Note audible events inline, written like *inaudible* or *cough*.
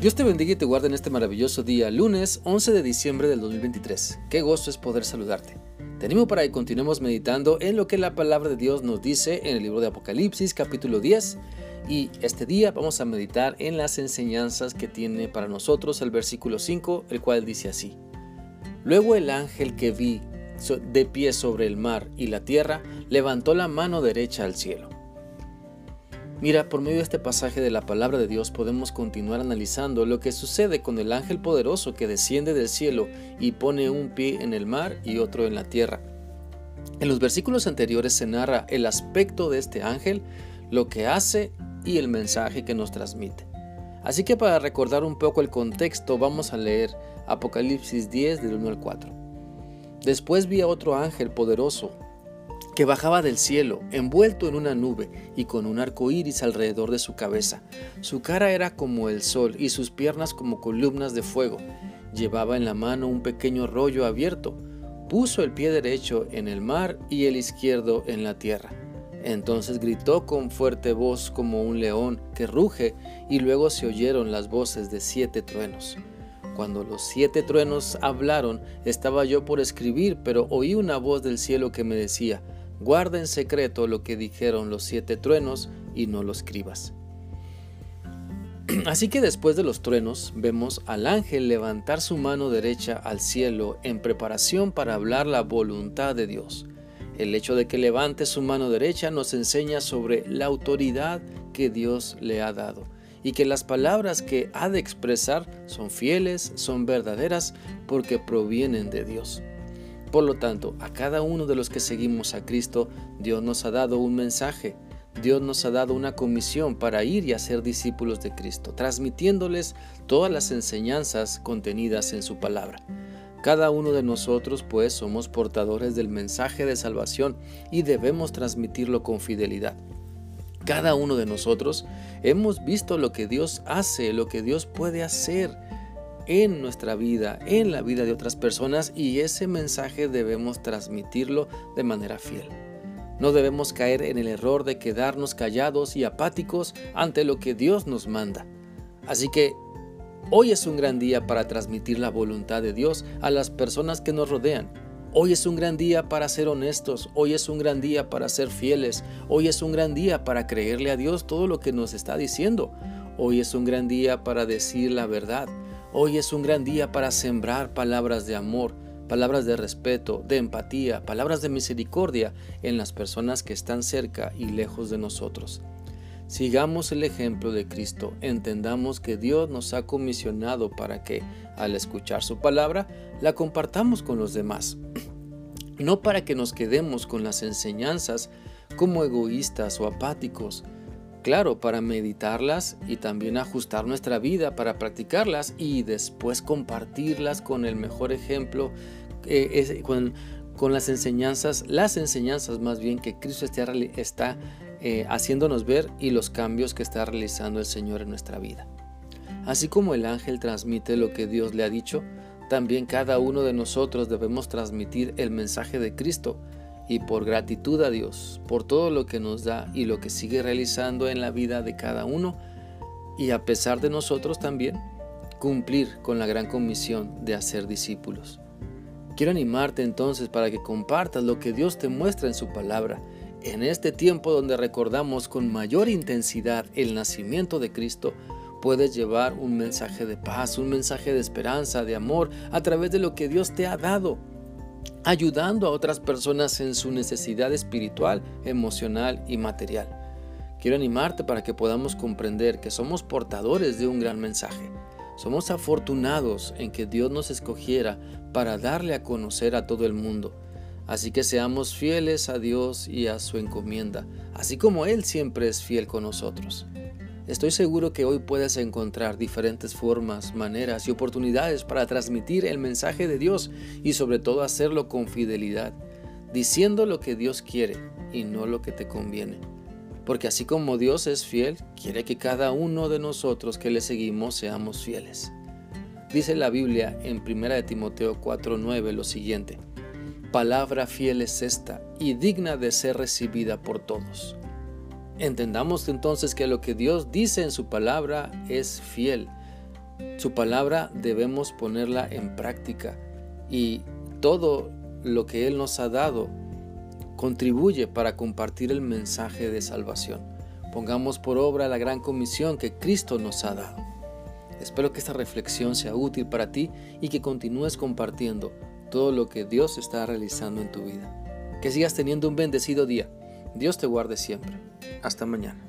Dios te bendiga y te guarde en este maravilloso día, lunes 11 de diciembre del 2023. Qué gozo es poder saludarte. Te animo para que continuemos meditando en lo que la palabra de Dios nos dice en el libro de Apocalipsis capítulo 10 y este día vamos a meditar en las enseñanzas que tiene para nosotros el versículo 5, el cual dice así. Luego el ángel que vi de pie sobre el mar y la tierra levantó la mano derecha al cielo Mira, por medio de este pasaje de la palabra de Dios podemos continuar analizando lo que sucede con el ángel poderoso que desciende del cielo y pone un pie en el mar y otro en la tierra. En los versículos anteriores se narra el aspecto de este ángel, lo que hace y el mensaje que nos transmite. Así que para recordar un poco el contexto vamos a leer Apocalipsis 10 del 1 al 4. Después vi a otro ángel poderoso que bajaba del cielo, envuelto en una nube y con un arco iris alrededor de su cabeza. Su cara era como el sol y sus piernas como columnas de fuego. Llevaba en la mano un pequeño rollo abierto. Puso el pie derecho en el mar y el izquierdo en la tierra. Entonces gritó con fuerte voz como un león que ruge, y luego se oyeron las voces de siete truenos. Cuando los siete truenos hablaron, estaba yo por escribir, pero oí una voz del cielo que me decía, Guarda en secreto lo que dijeron los siete truenos y no lo escribas. *clears throat* Así que después de los truenos vemos al ángel levantar su mano derecha al cielo en preparación para hablar la voluntad de Dios. El hecho de que levante su mano derecha nos enseña sobre la autoridad que Dios le ha dado y que las palabras que ha de expresar son fieles, son verdaderas porque provienen de Dios. Por lo tanto, a cada uno de los que seguimos a Cristo, Dios nos ha dado un mensaje, Dios nos ha dado una comisión para ir y hacer discípulos de Cristo, transmitiéndoles todas las enseñanzas contenidas en su palabra. Cada uno de nosotros pues somos portadores del mensaje de salvación y debemos transmitirlo con fidelidad. Cada uno de nosotros hemos visto lo que Dios hace, lo que Dios puede hacer en nuestra vida, en la vida de otras personas y ese mensaje debemos transmitirlo de manera fiel. No debemos caer en el error de quedarnos callados y apáticos ante lo que Dios nos manda. Así que hoy es un gran día para transmitir la voluntad de Dios a las personas que nos rodean. Hoy es un gran día para ser honestos, hoy es un gran día para ser fieles, hoy es un gran día para creerle a Dios todo lo que nos está diciendo. Hoy es un gran día para decir la verdad. Hoy es un gran día para sembrar palabras de amor, palabras de respeto, de empatía, palabras de misericordia en las personas que están cerca y lejos de nosotros. Sigamos el ejemplo de Cristo, entendamos que Dios nos ha comisionado para que, al escuchar su palabra, la compartamos con los demás. No para que nos quedemos con las enseñanzas como egoístas o apáticos, claro, para meditarlas y también ajustar nuestra vida para practicarlas y después compartirlas con el mejor ejemplo, eh, con, las enseñanzas, las enseñanzas más bien que Cristo está, está eh, haciéndonos ver y los cambios que está realizando el Señor en nuestra vida. Así como el ángel transmite lo que Dios le ha dicho, también cada uno de nosotros debemos transmitir el mensaje de Cristo y por gratitud a Dios por todo lo que nos da y lo que sigue realizando en la vida de cada uno y a pesar de nosotros también cumplir con la gran comisión de hacer discípulos. Quiero animarte entonces para que compartas lo que Dios te muestra en su palabra en este tiempo donde recordamos con mayor intensidad el nacimiento de Cristo, puedes llevar un mensaje de paz, un mensaje de esperanza, de amor, a través de lo que Dios te ha dado ayudando a otras personas en su necesidad espiritual, emocional y material. Quiero animarte para que podamos comprender que somos portadores de un gran mensaje. Somos afortunados en que Dios nos escogiera para darle a conocer a todo el mundo. Así que seamos fieles a Dios y a su encomienda, así como Él siempre es fiel con nosotros. Estoy seguro que hoy puedes encontrar diferentes formas, maneras y oportunidades para transmitir el mensaje de Dios y sobre todo hacerlo con fidelidad, diciendo lo que Dios quiere y no lo que te conviene. Porque así como Dios es fiel, quiere que cada uno de nosotros que le seguimos seamos fieles. Dice la Biblia en 1 Timoteo 4:9 lo siguiente: Palabra fiel es esta y digna de ser recibida por todos Entendamos entonces que lo que Dios dice en su palabra es fiel. Su palabra debemos ponerla en práctica y todo lo que Él nos ha dado contribuye para compartir el mensaje de salvación. Pongamos por obra la gran comisión que Cristo nos ha dado. Espero que esta reflexión sea útil para ti y que continúes compartiendo todo lo que Dios está realizando en tu vida. Que sigas teniendo un bendecido día. Dios te guarde siempre. Hasta mañana.